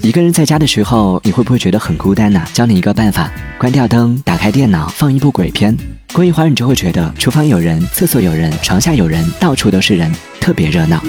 一个人在家的时候你会不会觉得很孤单呢？教你一个办法关掉灯打开电脑放一部鬼片。过一会儿你就会觉得厨房有人厕所有人床下有人到处都是人特别热闹。